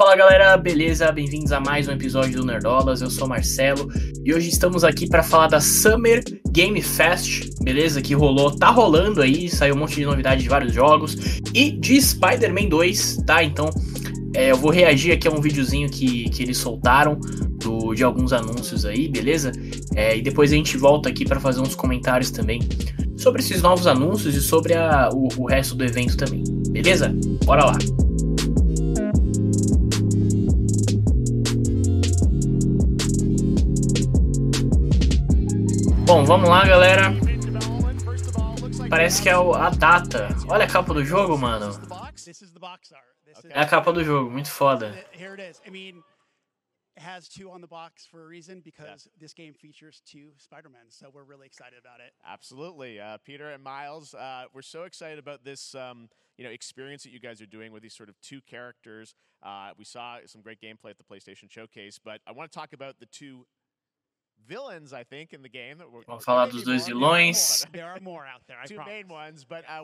Fala galera, beleza? Bem-vindos a mais um episódio do Nerdolas. Eu sou Marcelo e hoje estamos aqui para falar da Summer Game Fest, beleza? Que rolou, tá rolando aí, saiu um monte de novidade de vários jogos e de Spider-Man 2, tá? Então é, eu vou reagir aqui a um videozinho que, que eles soltaram do, de alguns anúncios aí, beleza? É, e depois a gente volta aqui para fazer uns comentários também sobre esses novos anúncios e sobre a, o, o resto do evento também, beleza? Bora lá! Bom, vamos lá, galera. Parece que é a data. Olha a capa do jogo, mano. É a capa do jogo, muito foda. It has two on the box for a reason because yeah. this game features two Spider-Men, so we're really excited about it. Absolutely, uh, Peter and Miles, uh, we're so excited about this, um, you know, experience that you guys are doing with these sort of two characters. Uh, we saw some great gameplay at the PlayStation Showcase, but I want to talk about the two Vamos falar dos dois vilões.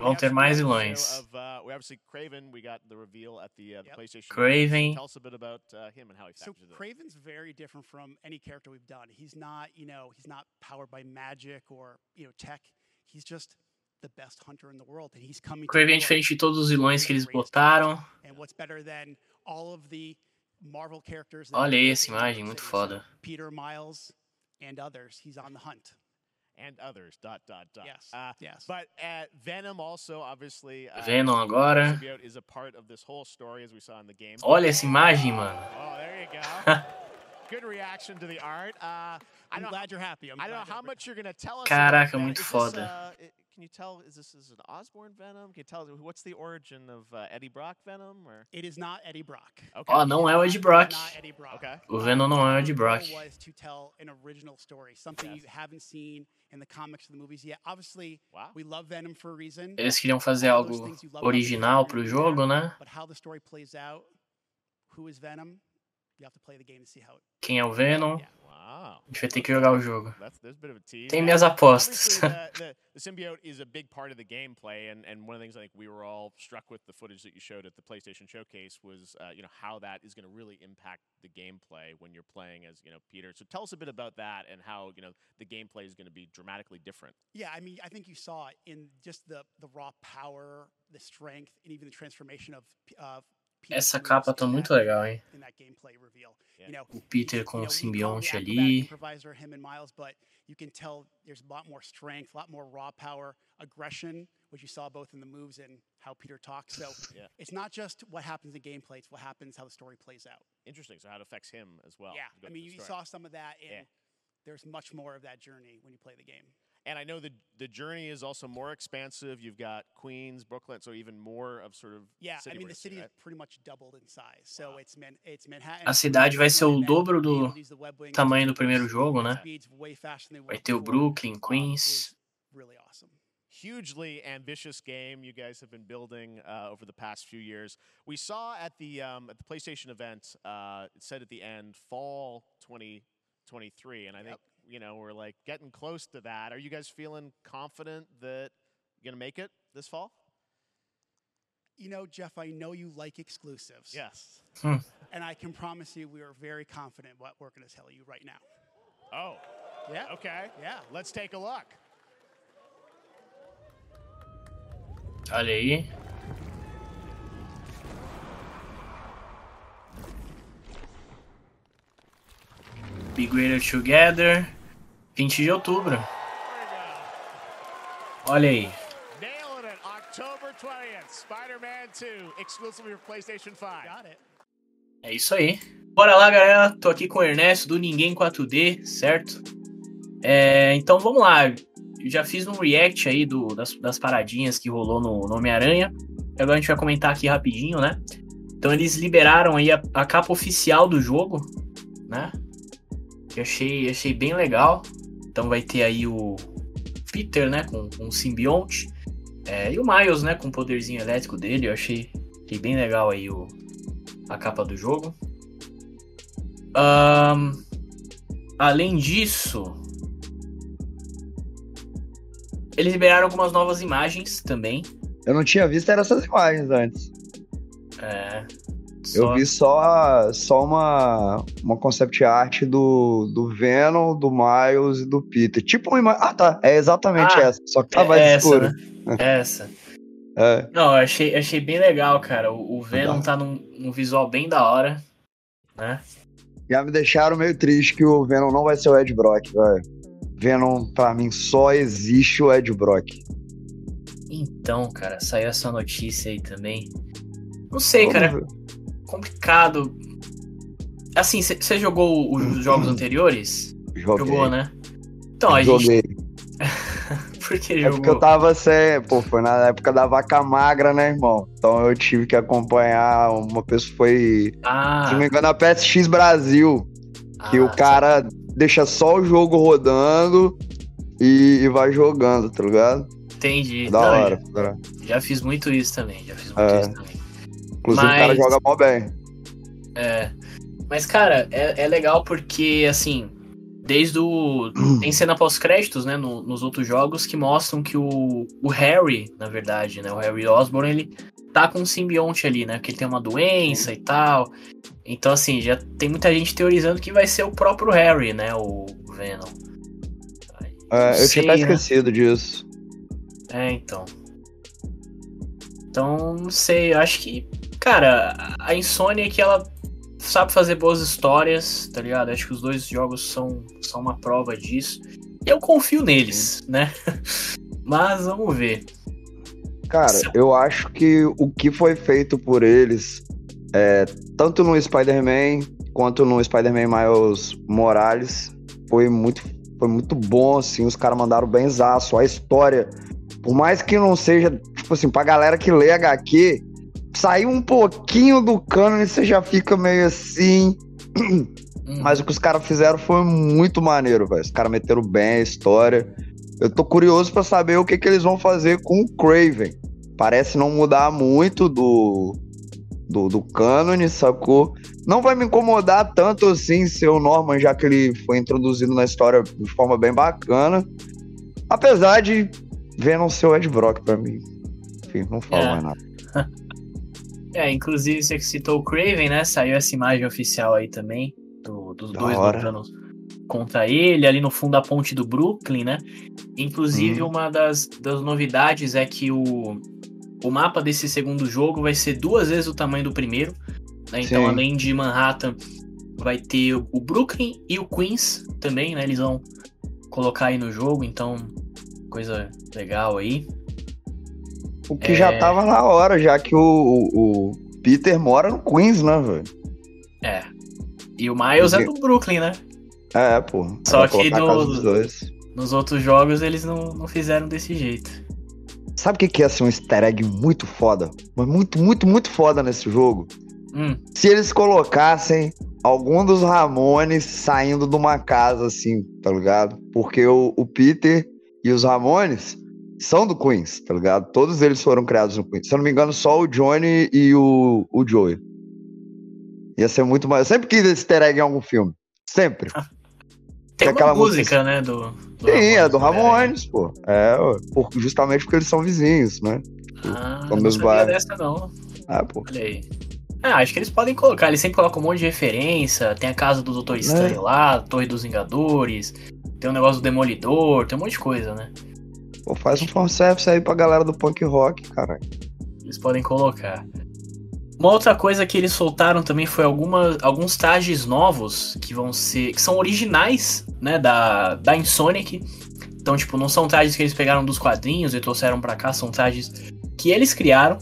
Vão ter mais vilões. Uh, Craven. Uh, the PlayStation. Craven. Tell us a bit about uh, him and how he So Craven's very different from any character we've done. He's not, you know, he's not powered by magic or you know tech. He's just the best hunter in the world, and he's coming. Craven é diferente de todos os vilões que eles botaram. And what's better than all of the Marvel characters? Olha aí essa imagem, muito foda. Peter Miles and others. He's on the hunt. And others. Dot dot dot. Yes. Uh, yes. But uh, Venom also, obviously. Uh, Venom agora. Is a part of this whole story as we saw in the game. Olha essa imagem, mano. Oh, there you go. Good reaction to the art. Uh, I'm glad you're happy. I'm I don't know how much you're gonna tell us. Caraca, muito foda. This, uh, can you tell is this is an Osborn Venom? Can you tell what's the origin of uh, Eddie Brock Venom? Or it is not Eddie Brock. Okay. Oh, não é o Eddie Brock. Okay. O Venom não é o Eddie Brock. Was to tell an original story, something yes. you haven't seen in the comics or the movies yet. Obviously, wow. we love Venom for a reason. Eles queriam fazer algo original pro jogo, né? But how the story plays out, who is Venom? Quem é o Venom? Yeah. A gente vai ter que jogar o jogo. Tem minhas apostas. the, the, symbiote is a big part of the gameplay, and, and one of the things I think we were all struck with the footage that you showed at the PlayStation Showcase was, uh, you know, how that is going to really impact the gameplay when you're playing as, you know, Peter. So tell us a bit about that and how, you know, the gameplay is going to be dramatically different. Yeah, I mean, I think you saw in just the the raw power, the strength, and even the transformation of uh, Essa capa tá muito legal, hein? O Peter com o simbionte ali. You can tell there's a lot more strength, a lot more raw power, aggression, which you saw both in the moves and how Peter talks. So yeah. it's not just what happens in gameplay; it's what happens, how the story plays out. Interesting. So how it affects him as well. Yeah, I mean, you saw some of that, and yeah. there's much more of that journey when you play the game. And I know the the journey is also more expansive. You've got Queens, Brooklyn, so even more of sort of yeah. I mean, the city right? is pretty much doubled in size. So wow. it's man, it's Manhattan. A cidade vai ser o dobro do tamanho do primeiro jogo, né? Vai ter o Brooklyn, Queens. Really awesome. Hugely ambitious game you guys have been building uh, over the past few years. We saw at the um, at the PlayStation event. Uh, it said at the end fall 2023, and I think you know, we're like getting close to that. Are you guys feeling confident that you're going to make it this fall? You know, Jeff, I know you like exclusives. Yes. Hmm. And I can promise you we are very confident what we're going to tell you right now. Oh. Yeah. Okay. Yeah. Let's take a look. Olha aí. Be Greater Together. 20 de outubro. Olha aí. É isso aí. Bora lá, galera. Tô aqui com o Ernesto do Ninguém 4D, certo? É, então vamos lá. Eu já fiz um react aí do, das, das paradinhas que rolou no, no Homem-Aranha. Agora a gente vai comentar aqui rapidinho, né? Então eles liberaram aí a, a capa oficial do jogo, né? Que achei, achei bem legal. Então vai ter aí o Peter, né, com, com o simbionte. É, e o Miles, né, com o poderzinho elétrico dele. Eu achei, achei bem legal aí o, a capa do jogo. Um, além disso, eles liberaram algumas novas imagens também. Eu não tinha visto essas imagens antes. É. só. Eu vi só, só uma, uma concept art do, do Venom, do Miles e do Peter. Tipo uma imagem. Ah, tá. É exatamente ah, essa. Só que tá é mais essa, escuro. Né? essa. É. Não, eu achei, achei bem legal, cara. O, o Venom tá, tá num, num, visual bem da hora, né? Já me deixaram meio triste que o Venom não vai ser o Ed Brock, velho. Venom, pra mim, só existe o Ed Brock. Então, cara, saiu essa notícia aí também. Não sei, Vamos cara. Ver. Complicado. Assim, você jogou os jogos anteriores? Joguei. Jogou, né? Então, a Joguei. gente. Por que é jogou? porque eu tava sem. Pô, foi na época da vaca magra, né, irmão? Então eu tive que acompanhar. Uma pessoa foi. Ah. Se não me engano, a PSX Brasil. Que ah, o cara tá. deixa só o jogo rodando e, e vai jogando, tá ligado? Entendi. Da Não, hora. Já, já, fiz muito isso também. Já fiz muito é. isso também. Inclusive Mas... o cara joga mó bem. É. Mas, cara, é, é legal porque, assim, desde o. Tem cena pós-créditos, né, no, nos outros jogos que mostram que o, o Harry, na verdade, né, o Harry Osborn, ele tá com um simbionte ali, né, porque ele tem uma doença e tal. Então, assim, já tem muita gente teorizando que vai ser o próprio Harry, né, o Venom. É, eu sei, tinha até né? esquecido disso. É, então. Então, não sei, eu acho que, cara, a Insônia que ela sabe fazer boas histórias, tá ligado? Acho que os dois jogos são, são uma prova disso. E eu confio neles, né? Mas vamos ver. Cara, eu acho que o que foi feito por eles, é, tanto no Spider-Man quanto no Spider-Man Miles Morales, foi muito, foi muito bom, assim. Os caras mandaram bem zaço. A história por mais que não seja, tipo assim, pra galera que lê HQ, sair um pouquinho do cano você já fica meio assim. Hum. Mas o que os caras fizeram foi muito maneiro, velho. Os caras meteram bem a história. Eu tô curioso para saber o que, que eles vão fazer com o Craven. Parece não mudar muito do, do, do cânone, sacou? Não vai me incomodar tanto assim ser o Norman, já que ele foi introduzido na história de forma bem bacana. Apesar de Venom ser o Ed Brock pra mim. Enfim, não falo é. mais nada. É, inclusive você que citou o Craven, né? Saiu essa imagem oficial aí também, do, dos da dois hora. lutando contra ele, ali no fundo da ponte do Brooklyn, né? Inclusive, hum. uma das, das novidades é que o, o mapa desse segundo jogo vai ser duas vezes o tamanho do primeiro. Né? Então, Sim. além de Manhattan, vai ter o Brooklyn e o Queens também, né? Eles vão colocar aí no jogo, então coisa legal aí. O que é... já tava na hora, já que o, o, Peter mora no Queens, né, velho? É. E o Miles é do Brooklyn, né? É, pô. Só que no, nos outros jogos eles não, não fizeram desse jeito. Sabe o que, que ia ser um easter egg muito foda? Mas muito, muito, muito foda nesse jogo? Hum. Se eles colocassem algum dos Ramones saindo de uma casa, assim, tá ligado? Porque o, o Peter e os Ramones são do Queens, tá ligado? Todos eles foram criados no Queens. Se eu não me engano, só o Johnny e o, o Joey. Ia ser muito mais. Eu sempre quis easter egg em algum filme. Sempre. Tem aquela música, música, né? Do, do Sim, Ramones, é do Ramones, pô. É, por, justamente porque eles são vizinhos, né? Ah, não meus sabia dessa, não. Ah, pô. Olha aí. Ah, acho que eles podem colocar. Eles sempre colocam um monte de referência. Tem a casa do Doutor Estranho é. lá, a Torre dos Vingadores. Tem o um negócio do Demolidor, tem um monte de coisa, né? Pô, faz um fanservice aí pra galera do punk rock, caralho. Eles podem colocar. Uma outra coisa que eles soltaram também foi alguma, alguns trajes novos que vão ser. que são originais, né? Da, da Insonic. Então, tipo, não são trajes que eles pegaram dos quadrinhos e trouxeram para cá, são trajes que eles criaram.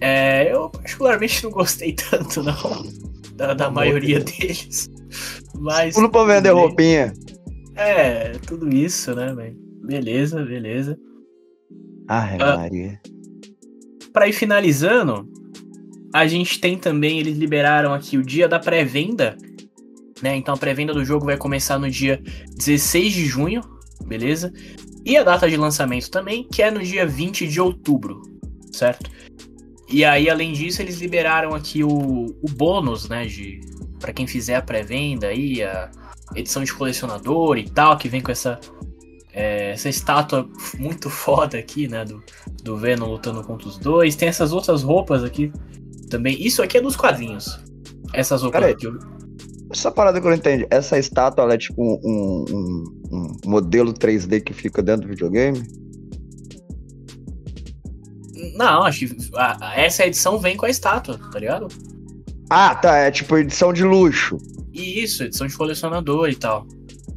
É, eu particularmente não gostei tanto, não. Da, da maioria deles. Mas. Tudo pra vender roupinha. É, tudo isso, né, velho? Beleza, beleza. Ah, Maria. Pra ir finalizando, a gente tem também, eles liberaram aqui o dia da pré-venda, né? Então a pré-venda do jogo vai começar no dia 16 de junho, beleza? E a data de lançamento também, que é no dia 20 de outubro, certo? E aí, além disso, eles liberaram aqui o, o bônus, né? De, para quem fizer a pré-venda aí, a edição de colecionador e tal, que vem com essa é, essa estátua muito foda aqui, né? Do, do Venom lutando contra os dois. Tem essas outras roupas aqui também. Isso aqui é dos quadrinhos. Essas roupas aqui. Essa parada que eu não entendi. Essa estátua, ela é tipo um, um- um modelo 3D que fica dentro do videogame? Não, acho que a- a- essa edição vem com a estátua, tá ligado? Ah, tá. É tipo edição de luxo. Isso, edição de colecionador e tal.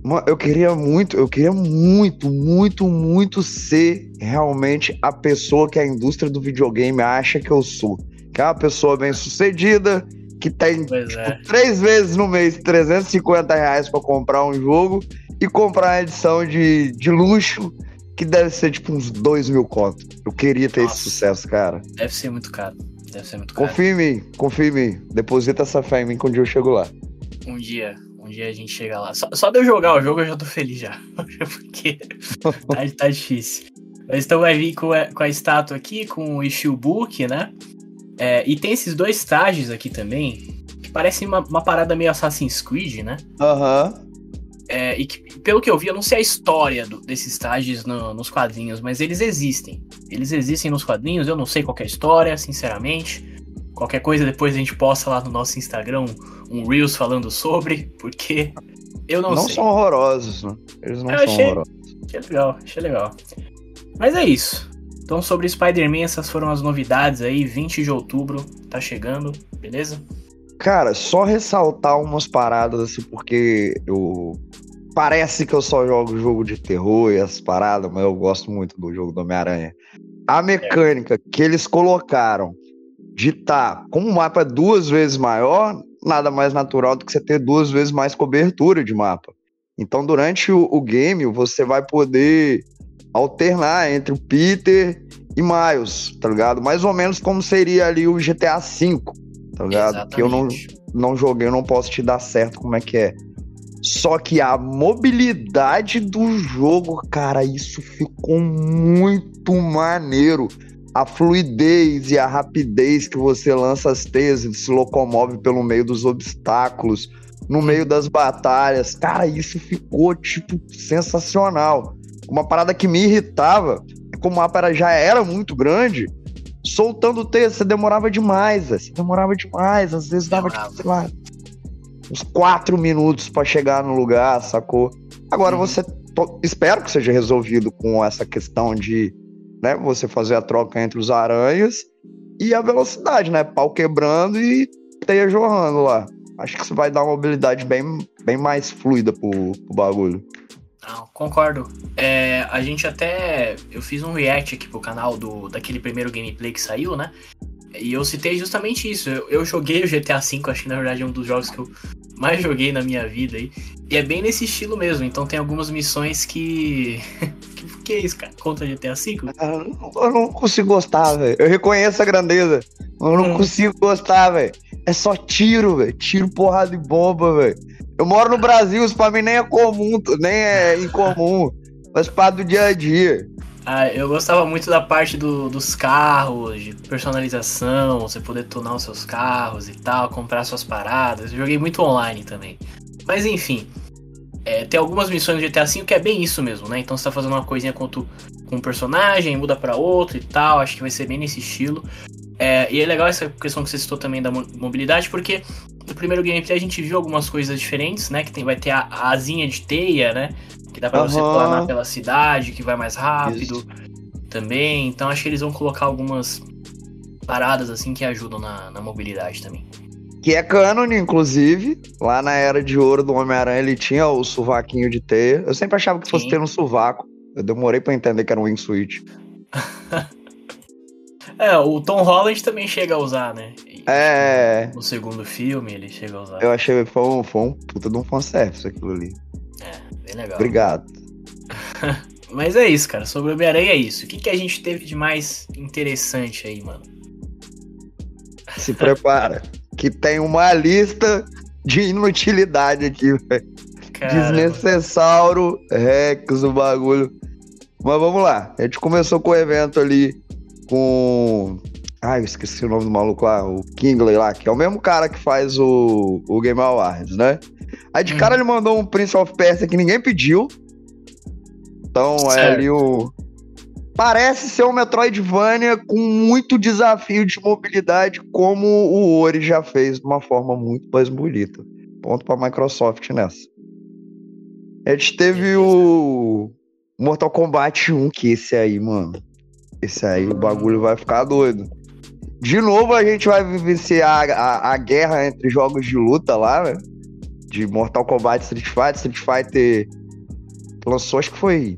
Mano, eu queria muito, eu queria muito, muito, muito ser realmente a pessoa que a indústria do videogame acha que eu sou. Que é uma pessoa bem sucedida, que tem Pois é. três vezes no mês 350 reais pra comprar um jogo e comprar uma edição de, de luxo que deve ser tipo uns 2 mil conto. Eu queria ter Nossa. esse sucesso, cara. Deve ser muito caro. Deve ser muito caro. Confia em mim, confia em mim. Deposita essa fé em mim que um dia eu chego lá. Um dia, um dia a gente chega lá. Só, só de eu jogar o jogo eu já tô feliz já. Porque tá, tá difícil. Mas então vai vir com a, com a estátua aqui, com o issue book, né? É, e tem esses dois trajes aqui também, que parecem uma, uma parada meio Assassin's Creed, né? Aham. É, e que, pelo que eu vi, eu não sei a história do- desses trajes no- nos quadrinhos, mas eles existem. Eles existem nos quadrinhos, eu não sei qual é a história, sinceramente. Qualquer coisa depois a gente posta lá no nosso Instagram um, Reels falando sobre, porque eu não, Não, sei. são horrorosos, né? Eles não Eu são achei- horrorosos. Achei legal, achei legal. Mas é isso. Então, sobre Spider-Man, essas foram as novidades aí. 20 de outubro, tá chegando, beleza? Cara, só ressaltar umas paradas assim, porque eu. Parece que eu só jogo jogo de terror e essas paradas, mas eu gosto muito do jogo do Homem-Aranha. A mecânica que eles colocaram de estar com um mapa duas vezes maior, nada mais natural do que você ter duas vezes mais cobertura de mapa. Então, durante o, o game, você vai poder alternar entre o Peter e Miles, tá ligado? Mais ou menos como seria ali o GTA V, tá ligado? Que eu não, não joguei, eu não posso te dar certo como é que é. Só que a mobilidade do jogo, cara, isso ficou muito maneiro. A fluidez e a rapidez que você lança as teias e se locomove pelo meio dos obstáculos, no meio das batalhas. Cara, isso ficou, tipo, sensacional. Uma parada que me irritava é como o mapa já era muito grande, soltando o texto, você demorava demais. Você demorava demais. Às vezes dava, tipo, sei lá, uns quatro minutos pra chegar no lugar, sacou? Agora Uhum. você. to- Espero que seja resolvido com essa questão de né, você fazer a troca entre os aranhas e a velocidade, né? Pau quebrando e teia jorrando lá. Acho que isso vai dar uma mobilidade bem, bem mais fluida pro, pro bagulho. Não, concordo. É, a gente até. Eu fiz um react aqui pro canal do, daquele primeiro gameplay que saiu, né? E eu citei justamente isso. Eu, eu joguei o GTA V, acho que na verdade é um dos jogos que eu mais joguei na minha vida aí. E é bem nesse estilo mesmo. Então tem algumas missões que. que, é isso, cara? Contra GTA V? Ah, Eu não- consigo gostar, velho. Eu reconheço a grandeza. mas Eu não Hum. consigo gostar, velho. É só tiro, velho. Tiro, porrada e bomba, velho. Eu moro no Brasil, isso pra mim nem é comum, nem é incomum. Faz parte do dia a dia. Ah, eu gostava muito da parte do- dos carros, de personalização, você poder tunar os seus carros e tal, comprar suas paradas. Eu joguei muito online também. Mas enfim, é, tem algumas missões do GTA V que é bem isso mesmo, né? Então você tá fazendo uma coisinha com, tu, com um personagem, muda pra outro e tal. Acho que vai ser bem nesse estilo. É, e é legal essa questão que você citou também da mo- mobilidade, porque no primeiro gameplay a gente viu algumas coisas diferentes, né? Que tem, vai ter a, a asinha de teia, né? Que dá pra você Aham. planar pela cidade, que vai mais rápido também. Então acho que eles vão colocar algumas paradas assim que ajudam na, na mobilidade também. Que é canon, inclusive. Lá na Era de Ouro do Homem-Aranha ele tinha o sovaquinho de teia. Eu sempre achava que fosse Sim. ter um sovaco. Eu demorei pra entender que era um wingsuit. É, o Tom Holland também chega a usar, né? E É, No segundo filme ele chega a usar. eu achei que foi um, foi um puta de um fanservice aquilo ali. Bem legal. Obrigado. Mas é isso, cara. Sobre o Homem-Aranha é isso. O que, que a gente teve de mais interessante aí, mano? Se prepara. que tem uma lista de inutilidade aqui, velho. Desnecessauro, Rex, o bagulho. Mas vamos lá. A gente começou com o evento ali com. Ai, eu esqueci o nome do maluco lá, o Kingley lá, que é o mesmo cara que faz o, o Game Awards, né? Aí de Uhum. cara ele mandou um Prince of Persia que ninguém pediu. Então é Certo. ali o. parece ser um Metroidvania com muito desafio de mobilidade, como o Ori já fez de uma forma muito mais bonita. Ponto pra Microsoft nessa. A gente teve o Mortal Kombat 1, que esse aí, mano. Esse aí o bagulho vai ficar doido. De novo a gente vai vivenciar a, a, a guerra entre jogos de luta lá, né? De Mortal Kombat Street Fighter. Street Fighter lançou, acho que foi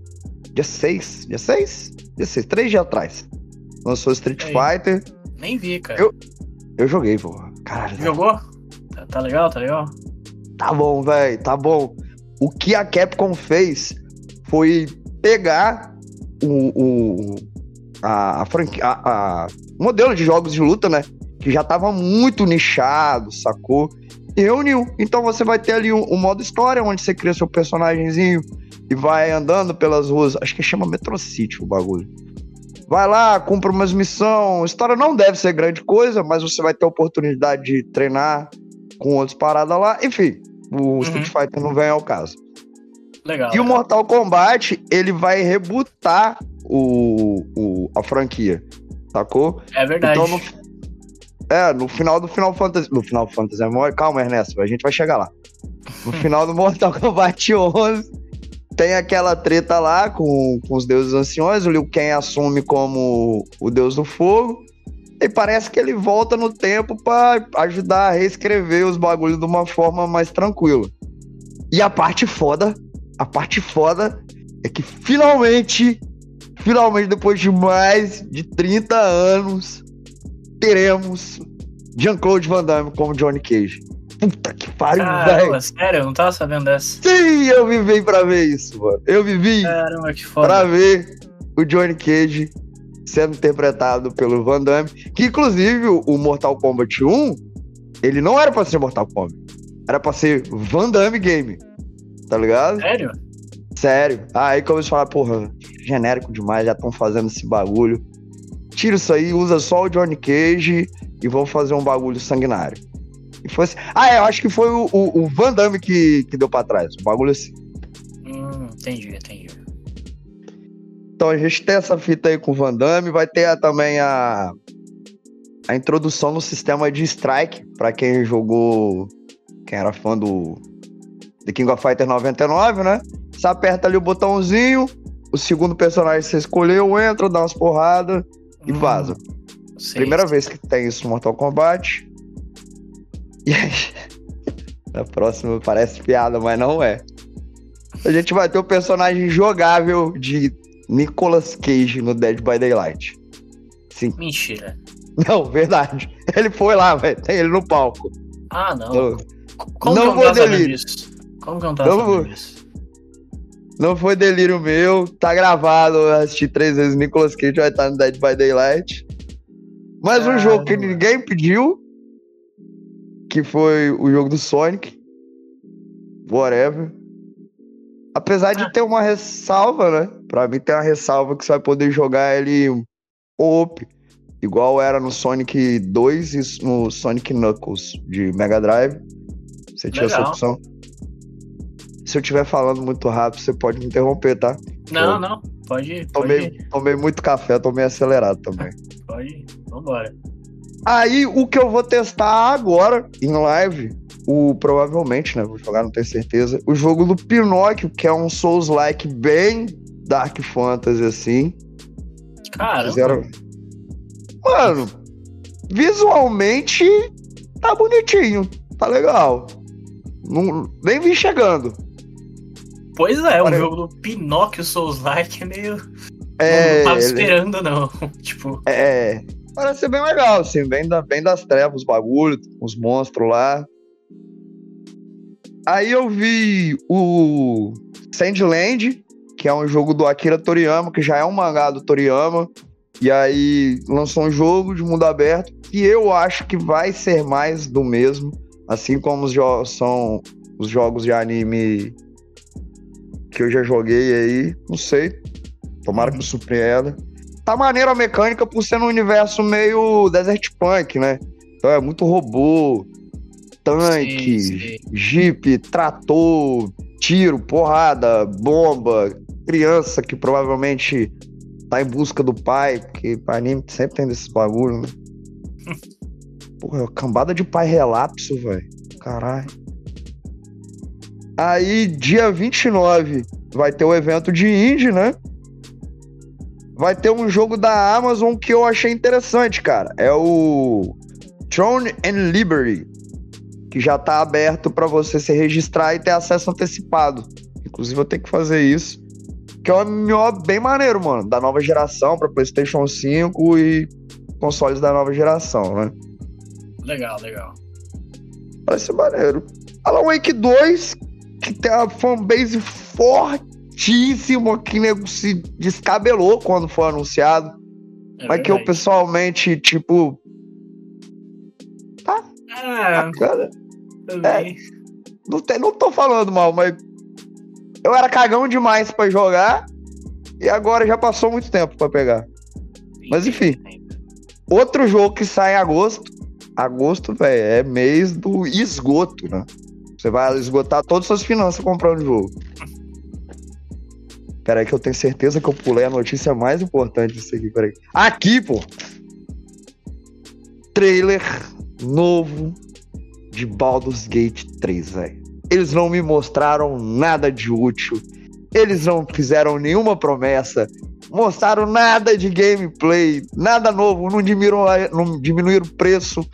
dia 6. Dia 6? Dia 6, três dias atrás. Lançou Street Fighter. Nem vi, cara. Eu, eu joguei, pô. Caralho. Jogou? Tá, tá legal, tá legal? Tá bom, velho, tá bom. O que a Capcom fez foi pegar o, o a, a, franquia, a, a modelo de jogos de luta, né? Que já tava muito nichado, sacou? E reuniu. Então você vai ter ali um, um, modo história, onde você cria seu personagemzinho e vai andando pelas ruas. Acho que chama Metro City o bagulho. Vai lá, cumpre umas missões. A história não deve ser grande coisa, mas você vai ter a oportunidade de treinar com outros paradas lá. Enfim, o uhum. Street Fighter não vem ao caso. Legal. E legal. o Mortal Kombat, ele vai rebutar o, o, a franquia. Sacou? É verdade. Então, no, é, no final do Final Fantasy. No Final Fantasy, calma, Ernesto, a gente vai chegar lá. No final do Mortal Kombat 11, tem aquela treta lá com, com os deuses anciões. O Liu Kang assume como o deus do fogo. E parece que ele volta no tempo para ajudar a reescrever os bagulhos de uma forma mais tranquila. E a parte foda, a parte foda é que finalmente, finalmente depois de mais de 30 anos, teremos Jean-Claude Van Damme como Johnny Cage. Puta que pariu, velho. Sério, eu não tava sabendo dessa. Sim, eu vivi pra ver isso, mano. Eu vivi Caramba, que foda. pra ver o Johnny Cage sendo interpretado pelo Van Damme, que inclusive o Mortal Kombat 1, ele não era pra ser Mortal Kombat, era pra ser Van Damme Game, tá ligado? Sério? Sério. Aí começou a falar, porra, genérico demais, já estão fazendo esse bagulho. Tira isso aí, usa só o Johnny Cage e vão fazer um bagulho sanguinário. E foi assim. Ah, é, eu acho que foi o, o, o Van Damme que, que deu pra trás. Um bagulho assim. Hum, entendi, entendi. Então a gente tem essa fita aí com o Van Damme, vai ter também a, a introdução no sistema de strike, para quem jogou, quem era fã do The King of Fighter 99, né? Você aperta ali o botãozinho, o segundo personagem que você escolheu entra, dá umas porradas e hum, vaza. Primeira vez que tem isso no Mortal Kombat. E aí, na próxima parece piada, mas não é. A gente vai ter o personagem jogável de Nicolas Cage no Dead by Daylight. Sim. Mentira. Não, verdade. Ele foi lá, velho. Tem ele no palco. Ah, não. Então, Como não foi delírio. Como que eu não tava não vou... disso? Não foi delírio meu. Tá gravado. Eu assisti três vezes Nicolas Cage vai estar no Dead by Daylight. Mas um jogo que ninguém pediu. Que foi o jogo do Sonic. Whatever. Apesar de ah. ter uma ressalva, né? Pra mim tem uma ressalva que você vai poder jogar ele op, igual era no Sonic 2 e no Sonic Knuckles de Mega Drive. Você tinha Legal. essa opção. Se eu estiver falando muito rápido, você pode me interromper, tá? Não, eu não. Pode, tomei, pode tomei muito café, tomei acelerado também. Pode, vambora. Aí, o que eu vou testar agora, em live, o provavelmente, né? Vou jogar, não tenho certeza. O jogo do Pinóquio, que é um Souls-like bem Dark Fantasy, assim. Cara. Fizeram... Mano, visualmente tá bonitinho, tá legal. Não, nem vi chegando. Pois é, Parece... o jogo do Pinóquio Souls-like é meio. É, não tava ele... esperando, não. tipo. É. Parece ser bem legal, assim, bem, da, bem das trevas, os bagulhos, os monstros lá. Aí eu vi o Sandland, que é um jogo do Akira Toriyama, que já é um mangá do Toriyama. E aí lançou um jogo de mundo aberto que eu acho que vai ser mais do mesmo, assim como os são os jogos de anime que eu já joguei aí, não sei. Tomara que me surpreenda. Tá maneira a mecânica por ser um universo meio Desert Punk, né? Então é muito robô, tanque, sim, sim. jeep, trator, tiro, porrada, bomba, criança que provavelmente tá em busca do pai, porque anime sempre tem desses bagulho, né? Porra, cambada de pai relapso, velho. Caralho. Aí, dia 29, vai ter o evento de indie, né? Vai ter um jogo da Amazon que eu achei interessante, cara. É o Throne and Liberty, que já tá aberto para você se registrar e ter acesso antecipado. Inclusive, eu tenho que fazer isso. Que é um MMO bem maneiro, mano. Da nova geração para PlayStation 5 e consoles da nova geração, né? Legal, legal. Parece maneiro. Alan Wake 2, que tem uma fanbase fortíssima, que nego se descabelou quando foi anunciado. É mas verdade. que eu pessoalmente, tipo. Tá. Ah, cara. É, não, tem, não tô falando mal, mas. Eu era cagão demais para jogar. E agora já passou muito tempo para pegar. Mas enfim. Outro jogo que sai em agosto. Agosto, velho, é mês do esgoto, né? Você vai esgotar todas as suas finanças comprando o jogo. Peraí, que eu tenho certeza que eu pulei a notícia mais importante disso aqui. Peraí. Aqui, pô! Trailer novo de Baldur's Gate 3, velho. Eles não me mostraram nada de útil. Eles não fizeram nenhuma promessa mostraram nada de gameplay, nada novo, não diminuíram, não diminuíram o preço,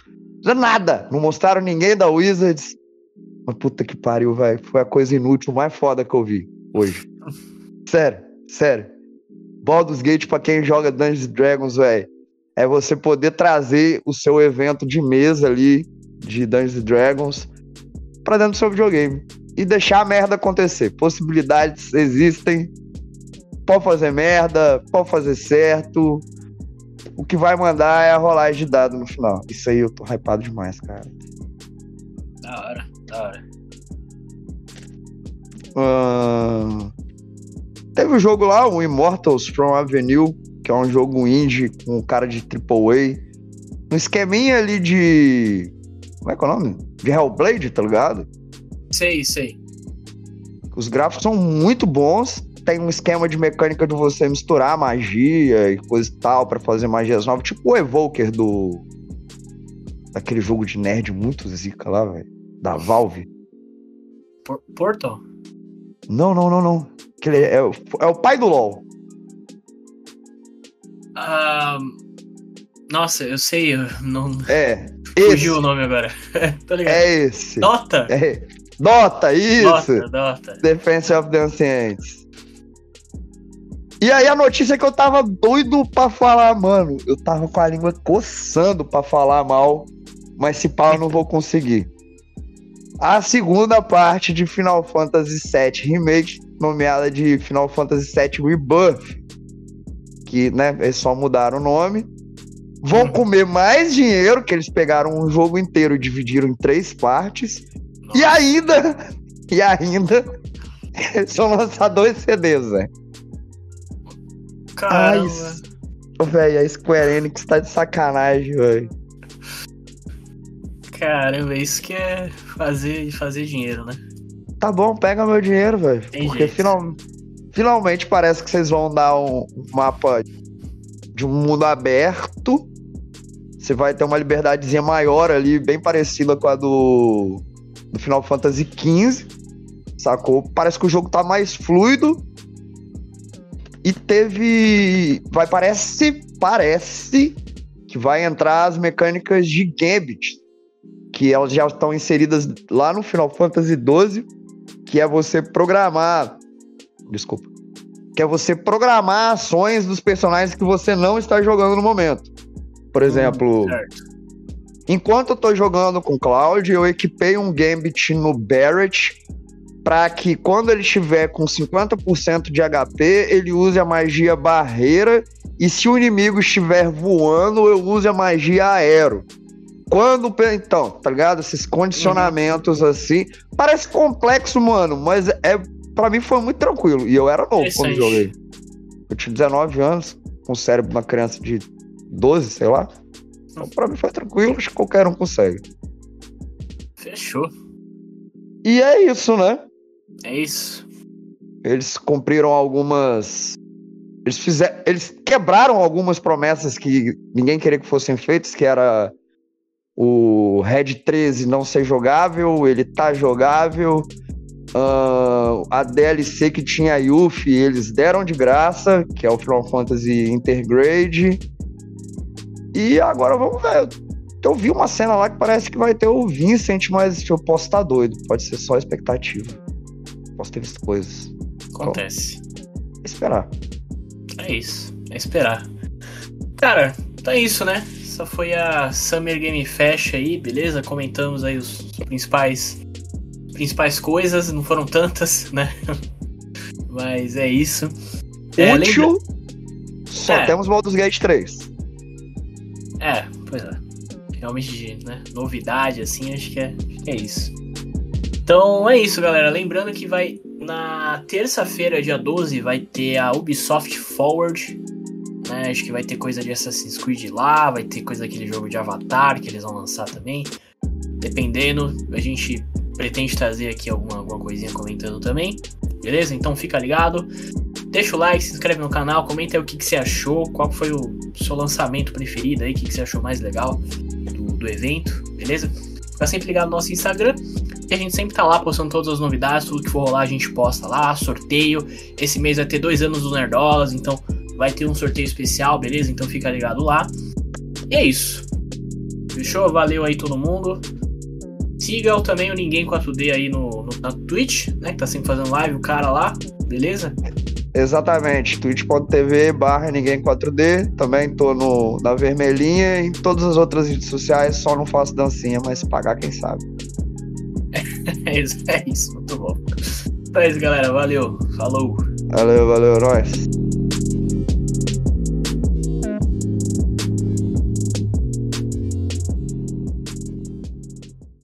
nada. Não mostraram ninguém da Wizards. Mas puta que pariu, velho. Foi a coisa inútil mais foda que eu vi hoje. sério, sério. Baldur's Gate, pra quem joga Dungeons Dragons, velho, é você poder trazer o seu evento de mesa ali, de Dungeons Dragons, pra dentro do seu videogame. E deixar a merda acontecer. Possibilidades existem, pode fazer merda, pode fazer certo. O que vai mandar é a rolagem de dado no final. Isso aí eu tô hypado demais, cara. Da hora, da hora. Uh... Teve o um jogo lá, o Immortals from Avenue, que é um jogo indie com um cara de AAA. Um esqueminha ali de. Como é que é o nome? De Hellblade, tá ligado? Sei, sei. Os gráficos são muito bons tem um esquema de mecânica de você misturar magia e coisa e tal para fazer magias novas, tipo o Evoker do. daquele jogo de nerd muito zica lá, velho. Da Valve. Por Portal? Não, não, não, não. Aquele é, o, é o pai do LoL. Ah, nossa, eu sei, eu não. É. Fugiu esse. o nome agora. Tô ligado. É esse. Dota? É. Dota, isso! Dota, Dota. Defense of the Ancients. E aí a notícia é que eu tava doido pra falar, mano. Eu tava com a língua coçando pra falar mal, mas se pau eu não vou conseguir. A segunda parte de Final Fantasy VII Remake, nomeada de Final Fantasy VII Rebirth, que, né, eles só mudaram o nome. Vão uhum. comer mais dinheiro, que eles pegaram um jogo inteiro e dividiram em três partes. Nossa. E ainda, e ainda, eles vão lançar dois CDs, velho. Caramba. Ai, velho, a Square Enix tá de sacanagem, velho. Caramba, isso que é fazer, fazer dinheiro, né? Tá bom, pega meu dinheiro, velho. Porque final, finalmente parece que vocês vão dar um mapa de um mundo aberto. Você vai ter uma liberdadezinha maior ali, bem parecida com a do, do Final Fantasy XV. Sacou? Parece que o jogo tá mais fluido e teve. Vai, parece. Parece que vai entrar as mecânicas de Gambit. Que elas já estão inseridas lá no Final Fantasy XII. Que é você programar. Desculpa. Que é você programar ações dos personagens que você não está jogando no momento. Por exemplo. Hum, enquanto eu estou jogando com Cloud, eu equipei um Gambit no Barrett para que quando ele estiver com 50% de HP, ele use a magia barreira e se o inimigo estiver voando, eu use a magia aero. Quando, então, tá ligado? Esses condicionamentos uhum. assim, parece complexo, mano, mas é para mim foi muito tranquilo e eu era novo quando joguei. Eu tinha 19 anos, com o cérebro de uma criança de 12, sei lá. Então, pra mim foi tranquilo, acho que qualquer um consegue. Fechou. E é isso, né? É isso. Eles cumpriram algumas Eles fizeram, eles quebraram algumas promessas que ninguém queria que fossem feitas, que era o Red 13 não ser jogável, ele tá jogável. Uh, a DLC que tinha a Yuffie, eles deram de graça, que é o Final Fantasy Intergrade. E agora vamos ver. Eu vi uma cena lá que parece que vai ter o Vincent, mas eu posso estar doido. Pode ser só expectativa. Posso ter visto coisas. Acontece. Então, esperar. É isso. É esperar. Cara, tá isso, né? Essa foi a Summer Game Fest aí, beleza? Comentamos aí os principais principais coisas, não foram tantas, né? Mas é isso. É, Útil, lembra... só é. temos Baldur's Gate 3. É, pois é. Realmente, né? Novidade, assim, acho que é, acho que é isso. Então é isso, galera. Lembrando que vai na terça-feira, dia 12, vai ter a Ubisoft Forward. Né? Acho que vai ter coisa de Assassin's Creed lá, vai ter coisa daquele jogo de Avatar que eles vão lançar também. Dependendo, a gente pretende trazer aqui alguma, alguma coisinha comentando também. Beleza? Então fica ligado. Deixa o like, se inscreve no canal, comenta aí o que, que você achou, qual foi o seu lançamento preferido aí, o que, que você achou mais legal do, do evento, beleza? Fica sempre ligado no nosso Instagram, que a gente sempre tá lá postando todas as novidades, tudo que for rolar a gente posta lá, sorteio. Esse mês vai ter dois anos do Nerdolas, então vai ter um sorteio especial, beleza? Então fica ligado lá. E é isso. Fechou? Valeu aí todo mundo. Siga também o Ninguém 4D aí no, no, na Twitch, né? Que tá sempre fazendo live, o cara lá, beleza? Exatamente, twitch.tv barra Ninguém 4D. Também tô no, na vermelhinha e em todas as outras redes sociais, só não faço dancinha, mas pagar quem sabe. é isso, é isso, muito bom. Então é isso, galera. Valeu, falou. Valeu, valeu, nós.